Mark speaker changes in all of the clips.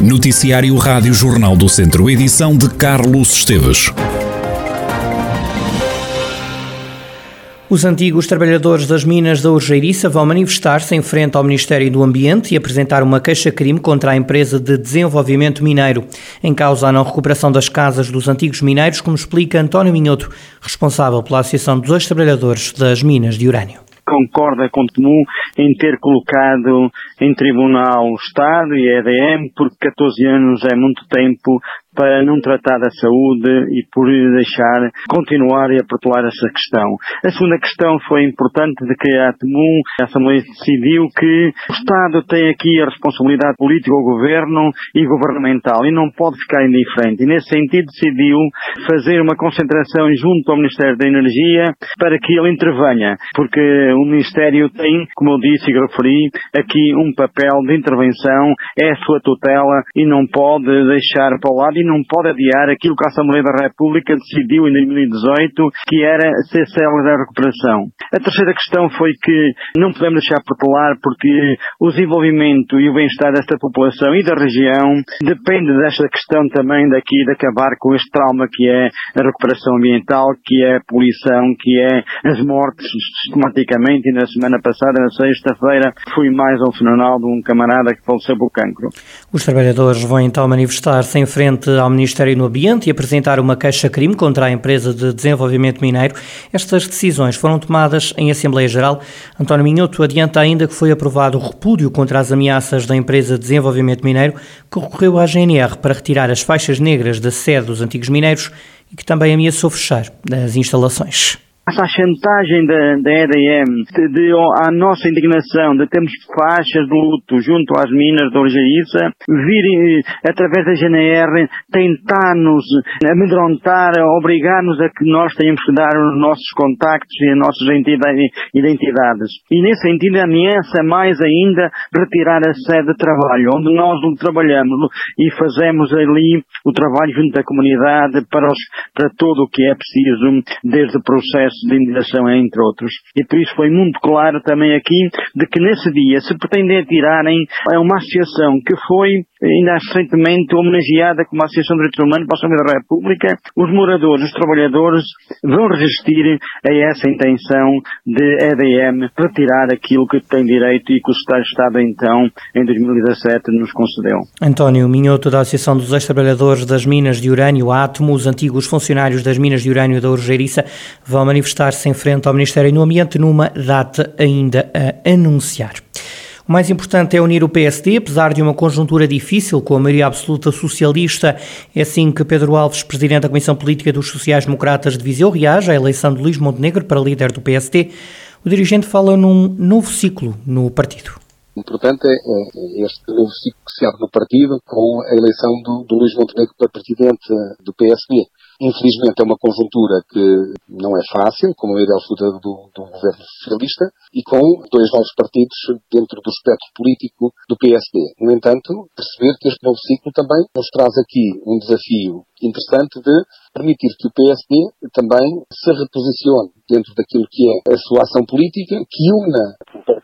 Speaker 1: Noticiário Rádio Jornal do Centro, edição de Carlos Esteves.
Speaker 2: Os antigos trabalhadores das minas da Urgeiriça vão manifestar-se em frente ao Ministério do Ambiente e apresentar uma queixa-crime contra a empresa de desenvolvimento mineiro. Em causa a não recuperação das casas dos antigos mineiros, como explica António Minhoto, responsável pela Associação dos Ex-Trabalhadores das Minas de Urânio
Speaker 3: concorda com Temu em ter colocado em tribunal o Estado e a EDM, porque 14 anos é muito tempo para não tratar da saúde e por deixar continuar e aprotelar essa questão. A segunda questão foi importante de que a Temum, a Assembleia decidiu que o Estado tem aqui a responsabilidade política ao Governo e governamental e não pode ficar indiferente. E nesse sentido decidiu fazer uma concentração junto ao Ministério da Energia para que ele intervenha, porque o Ministério tem, como eu disse e referi, aqui um papel de intervenção, é a sua tutela e não pode deixar para o lado não pode adiar aquilo que a Assembleia da República decidiu em 2018, que era ser célula da recuperação. A terceira questão foi que não podemos deixar protelar porque o desenvolvimento e o bem-estar desta população e da região depende desta questão também daqui de acabar com este trauma que é a recuperação ambiental, que é a poluição, que é as mortes sistematicamente e na semana passada, na sexta-feira, fui mais ao funeral de um camarada que faleceu por cancro.
Speaker 2: Os trabalhadores vão então manifestar-se em frente ao Ministério do Ambiente e apresentar uma queixa-crime contra a empresa de desenvolvimento mineiro. Estas decisões foram tomadas em Assembleia Geral. António Minhoto adianta ainda que foi aprovado o repúdio contra as ameaças da empresa de desenvolvimento mineiro, que recorreu à GNR para retirar as faixas negras da sede dos antigos mineiros e que também ameaçou fechar as instalações
Speaker 3: essa chantagem da, da EDM, de, de, a nossa indignação de termos faixas de luto junto às minas de Orgeiriça, virem através da GNR tentar-nos amedrontar, obrigar-nos a que nós tenhamos que dar os nossos contactos e as nossas identidades. E nesse sentido ameaça mais ainda retirar a sede de trabalho, onde nós trabalhamos e fazemos ali o trabalho junto à comunidade para, os, para tudo o que é preciso, desde o processo de imigração, entre outros. E por isso foi muito claro também aqui de que nesse dia se pretendem tirarem a uma associação que foi ainda recentemente homenageada como Associação de Direitos Humanos para a Assembleia da República, os moradores, os trabalhadores vão resistir a essa intenção de EDM retirar aquilo que tem direito e que o Estado então, em 2017, nos concedeu.
Speaker 2: António Minhoto, da Associação dos Ex-Trabalhadores das Minas de Urânio, Átomo, os antigos funcionários das Minas de Urânio da Urgeiriça vão manifestar-se em frente ao Ministério do Ambiente numa data ainda a anunciar. O mais importante é unir o PSD, apesar de uma conjuntura difícil com a maioria absoluta socialista. É assim que Pedro Alves, presidente da Comissão Política dos Sociais-Democratas de Viseu, reage à eleição de Luís Montenegro para líder do PSD. O dirigente fala num novo ciclo no partido.
Speaker 4: O importante é, é, este novo ciclo que se abre no partido com a eleição do, do Luís Montenegro para presidente do PSD. Infelizmente é uma conjuntura que não é fácil, com a maioria absoluta do, do governo socialista e com dois novos partidos dentro do espectro político do PSD. No entanto, perceber que este novo ciclo também nos traz aqui um desafio interessante de permitir que o PSD também se reposicione dentro daquilo que é a sua ação política, que una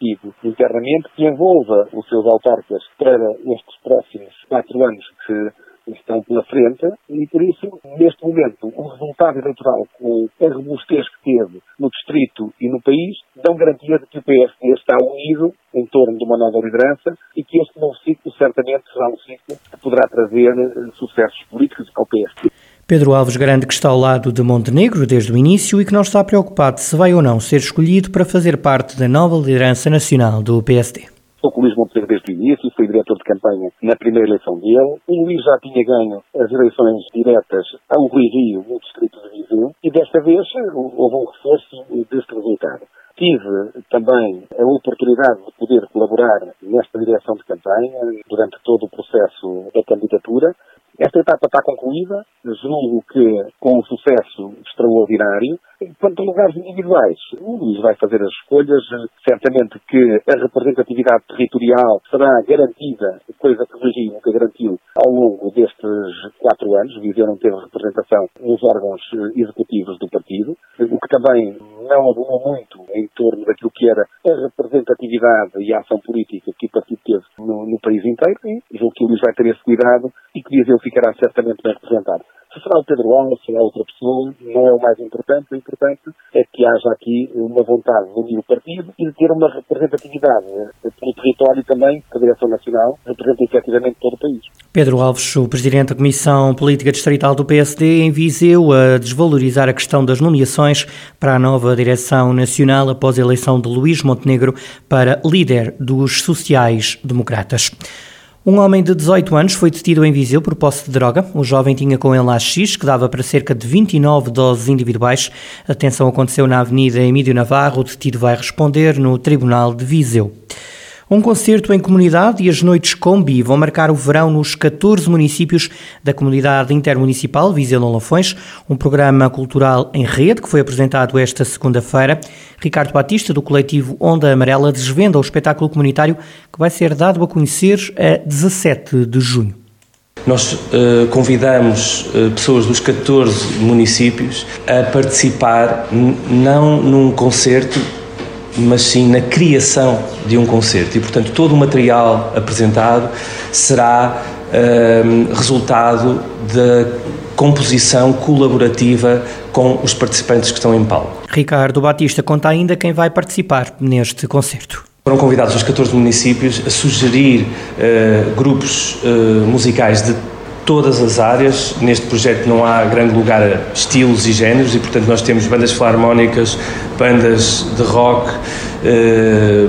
Speaker 4: o partido internamente, que envolva os seus autarcas para estes próximos quatro anos que estão pela frente e, por isso, neste momento, o resultado eleitoral com a robustez que teve no distrito e no país dão garantia de que o PSD está unido em torno de uma nova liderança e que este novo ciclo certamente será um ciclo que poderá trazer eh, sucessos políticos ao PSD.
Speaker 2: Pedro Alves garante que está ao lado de Montenegro desde o início e que não está preocupado se vai ou não ser escolhido para fazer parte da nova liderança nacional do PSD.
Speaker 4: Estou com o Luís Montenegro desde o início, fui diretor de campanha na primeira eleição dele. O Luís já tinha ganho as eleições diretas ao Rui Rio, no distrito de Viseu, e desta vez houve um reforço deste resultado. Tive também a oportunidade de poder colaborar nesta direção de campanha durante todo o processo da candidatura. Esta etapa está concluída, julgo que com um sucesso extraordinário, Quanto a lugares individuais, o Luís vai fazer as escolhas. Certamente que a representatividade territorial será garantida, coisa que o Virgínia nunca garantiu ao longo destes quatro anos. Viseu não teve representação nos órgãos executivos do partido, o que também não abundou muito em torno daquilo que era a representatividade e a ação política que o partido teve no, no país inteiro e julgo que o Luís vai ter esse cuidado e que Viseu ficará certamente bem representado. Se será o Pedro Alves, se será outra pessoa, não é o mais importante. O importante é que haja aqui uma vontade de unir o partido e de ter uma representatividade pelo território também, que a Direção Nacional representa efetivamente todo o país.
Speaker 2: Pedro Alves, o Presidente da Comissão Política Distrital do PSD, em Viseu a desvalorizar a questão das nomeações para a nova Direção Nacional após a eleição de Luís Montenegro para líder dos sociais-democratas. Um homem de 18 anos foi detido em Viseu por posse de droga. O jovem tinha com ele AX, que dava para cerca de 29 doses individuais. A detenção aconteceu na Avenida Emílio Navarro. O detido vai responder no Tribunal de Viseu. Um concerto em comunidade e as noites Combi vão marcar o verão nos 14 municípios da comunidade intermunicipal Viseu Lafões, um programa cultural em rede que foi apresentado esta segunda-feira. Ricardo Batista, do coletivo Onda Amarela, desvenda o espetáculo comunitário que vai ser dado a conhecer a 17 de junho.
Speaker 5: Nós uh, convidamos uh, pessoas dos 14 municípios a participar não num concerto mas sim na criação de um concerto. E, portanto, todo o material apresentado será uh, resultado da composição colaborativa com os participantes que estão em palco.
Speaker 2: Ricardo Batista conta ainda quem vai participar neste concerto.
Speaker 5: Foram convidados os 14 municípios a sugerir uh, grupos uh, musicais de todas as áreas. Neste projeto não há grande lugar a estilos e géneros e, portanto, nós temos bandas filarmónicas, bandas de rock, eh,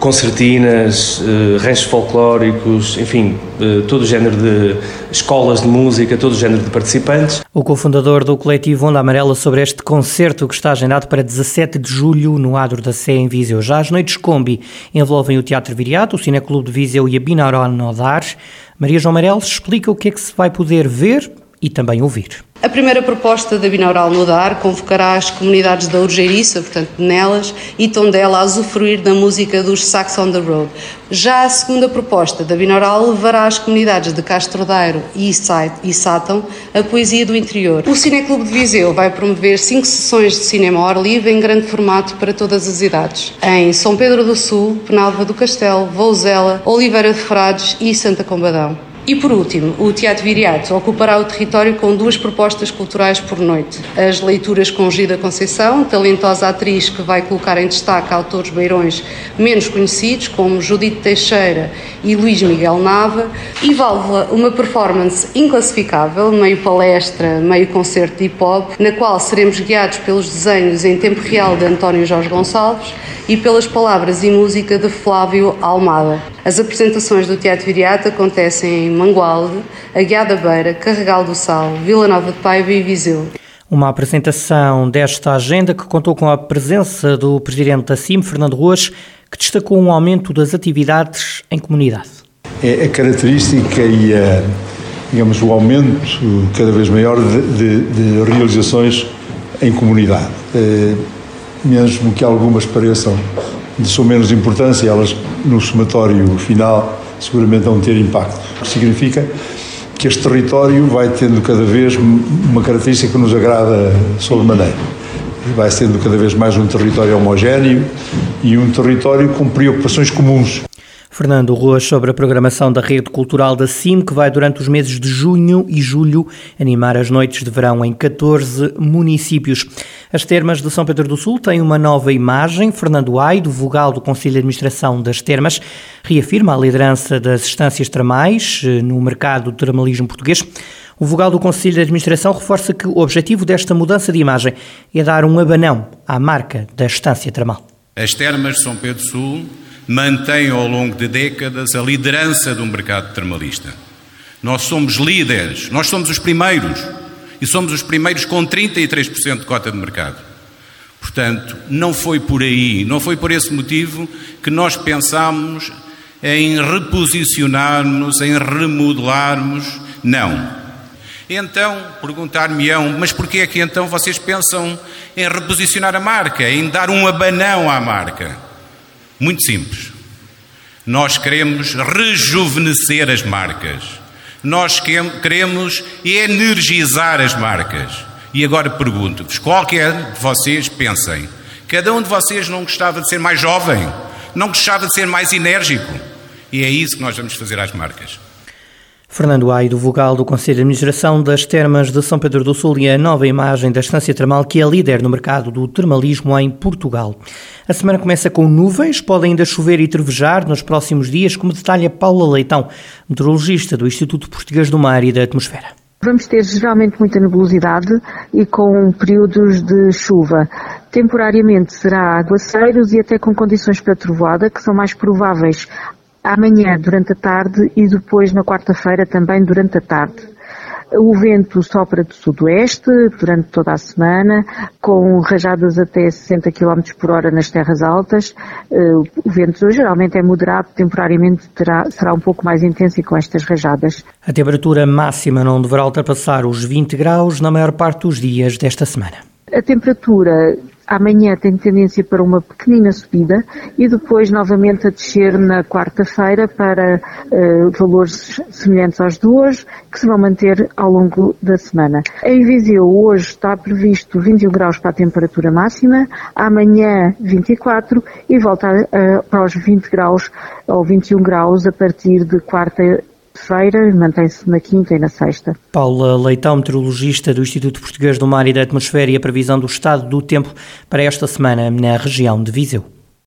Speaker 5: concertinas, eh, ranchos folclóricos, enfim, eh, todo o género de escolas de música, todo o género de participantes.
Speaker 2: O cofundador do coletivo Onda Amarela sobre este concerto que está agendado para 17 de julho no Adro da Sé em Viseu. Já as noites Combi envolvem o Teatro Viriato, o Cineclube de Viseu e a Binaural Nodar. Maria João Amarelos explica o que é que se vai poder ver e também ouvir.
Speaker 6: A primeira proposta da Binaural no Dar convocará as comunidades da Urgeiriça, portanto nelas, e Tondela a usufruir da música dos Sax on the Road. Já a segunda proposta da Binaural levará as comunidades de Castro Dairo e Sátão a poesia do interior. O Cineclube de Viseu vai promover cinco sessões de cinema ao ar livre em grande formato para todas as idades. Em São Pedro do Sul, Penalva do Castelo, Vouzela, Oliveira de Frades e Santa Combadão. E por último, o Teatro Viriato ocupará o território com duas propostas culturais por noite. As leituras com Gida Conceição, talentosa atriz que vai colocar em destaque autores beirões menos conhecidos, como Judite Teixeira e Luís Miguel Nava, e Válvula, uma performance inclassificável, meio palestra, meio concerto de hip-hop, na qual seremos guiados pelos desenhos em tempo real de António Jorge Gonçalves e pelas palavras e música de Flávio Almada. As apresentações do Teatro Viriato acontecem em Mangualde, Aguiar da Beira, Carregal do Sal, Vila Nova de Paiva e Viseu.
Speaker 2: Uma apresentação desta agenda que contou com a presença do presidente da CIM, Fernando Ruas, que destacou um aumento das atividades em comunidade.
Speaker 7: É a característica e a, digamos, o aumento cada vez maior de, de, de realizações em comunidade. É, mesmo que algumas pareçam de sua menos importância, elas no somatório final seguramente vão ter impacto. O que significa que este território vai tendo cada vez uma característica que nos agrada sobremaneira. Vai sendo cada vez mais um território homogéneo e um território com preocupações comuns.
Speaker 2: Fernando Roas sobre a programação da rede cultural da CIM, que vai durante os meses de junho e julho animar as noites de verão em 14 municípios. As termas de São Pedro do Sul têm uma nova imagem. Fernando Aido, vogal do Conselho de Administração das Termas, reafirma a liderança das estâncias termais eh, no mercado do termalismo português. O vogal do Conselho de Administração reforça que o objetivo desta mudança de imagem é dar um abanão à marca da estância termal.
Speaker 8: As termas de São Pedro do Sul mantém ao longo de décadas a liderança do mercado termalista. Nós somos líderes, nós somos os primeiros e somos os primeiros com 33% de cota de mercado. Portanto, não foi por aí, não foi por esse motivo que nós pensámos em reposicionarmos, em remodelarmos. Não. Então, perguntar-me-ão, mas porquê é que então vocês pensam em reposicionar a marca, em dar um abanão à marca? Muito simples. Nós queremos rejuvenescer as marcas. Nós queremos energizar as marcas. E agora pergunto-vos: qualquer de vocês pensem, cada um de vocês não gostava de ser mais jovem? Não gostava de ser mais enérgico? E é isso que nós vamos fazer às marcas.
Speaker 2: Fernando Aido, vogal do Conselho de Administração das Termas de São Pedro do Sul e a nova imagem da Estância Termal, que é líder no mercado do termalismo em Portugal. A semana começa com nuvens, pode ainda chover e trevejar nos próximos dias, como detalha Paula Leitão, meteorologista do Instituto Português do Mar e da Atmosfera.
Speaker 9: Vamos ter geralmente muita nebulosidade e com períodos de chuva. Temporariamente será aguaceiros e até com condições para trovoada, que são mais prováveis amanhã durante a tarde e depois na quarta-feira também durante a tarde. O vento sopra do sudoeste durante toda a semana, com rajadas até 60 km por hora nas terras altas. Eh, o vento geralmente é moderado, temporariamente terá, será um pouco mais intenso e com estas rajadas.
Speaker 2: A temperatura máxima não deverá ultrapassar os 20 graus na maior parte dos dias desta semana.
Speaker 9: A temperatura Amanhã tem tendência para uma pequenina subida e depois novamente a descer na quarta-feira para uh, valores semelhantes aos de hoje, que se vão manter ao longo da semana. Em Viseu hoje está previsto 21 graus para a temperatura máxima, amanhã 24 e volta uh, para os 20 graus ou 21 graus a partir de quarta feira mantém-se na quinta e na sexta.
Speaker 2: Paula Leitão, meteorologista do Instituto Português do Mar e da Atmosfera e a previsão do estado do tempo para esta semana na região de Viseu.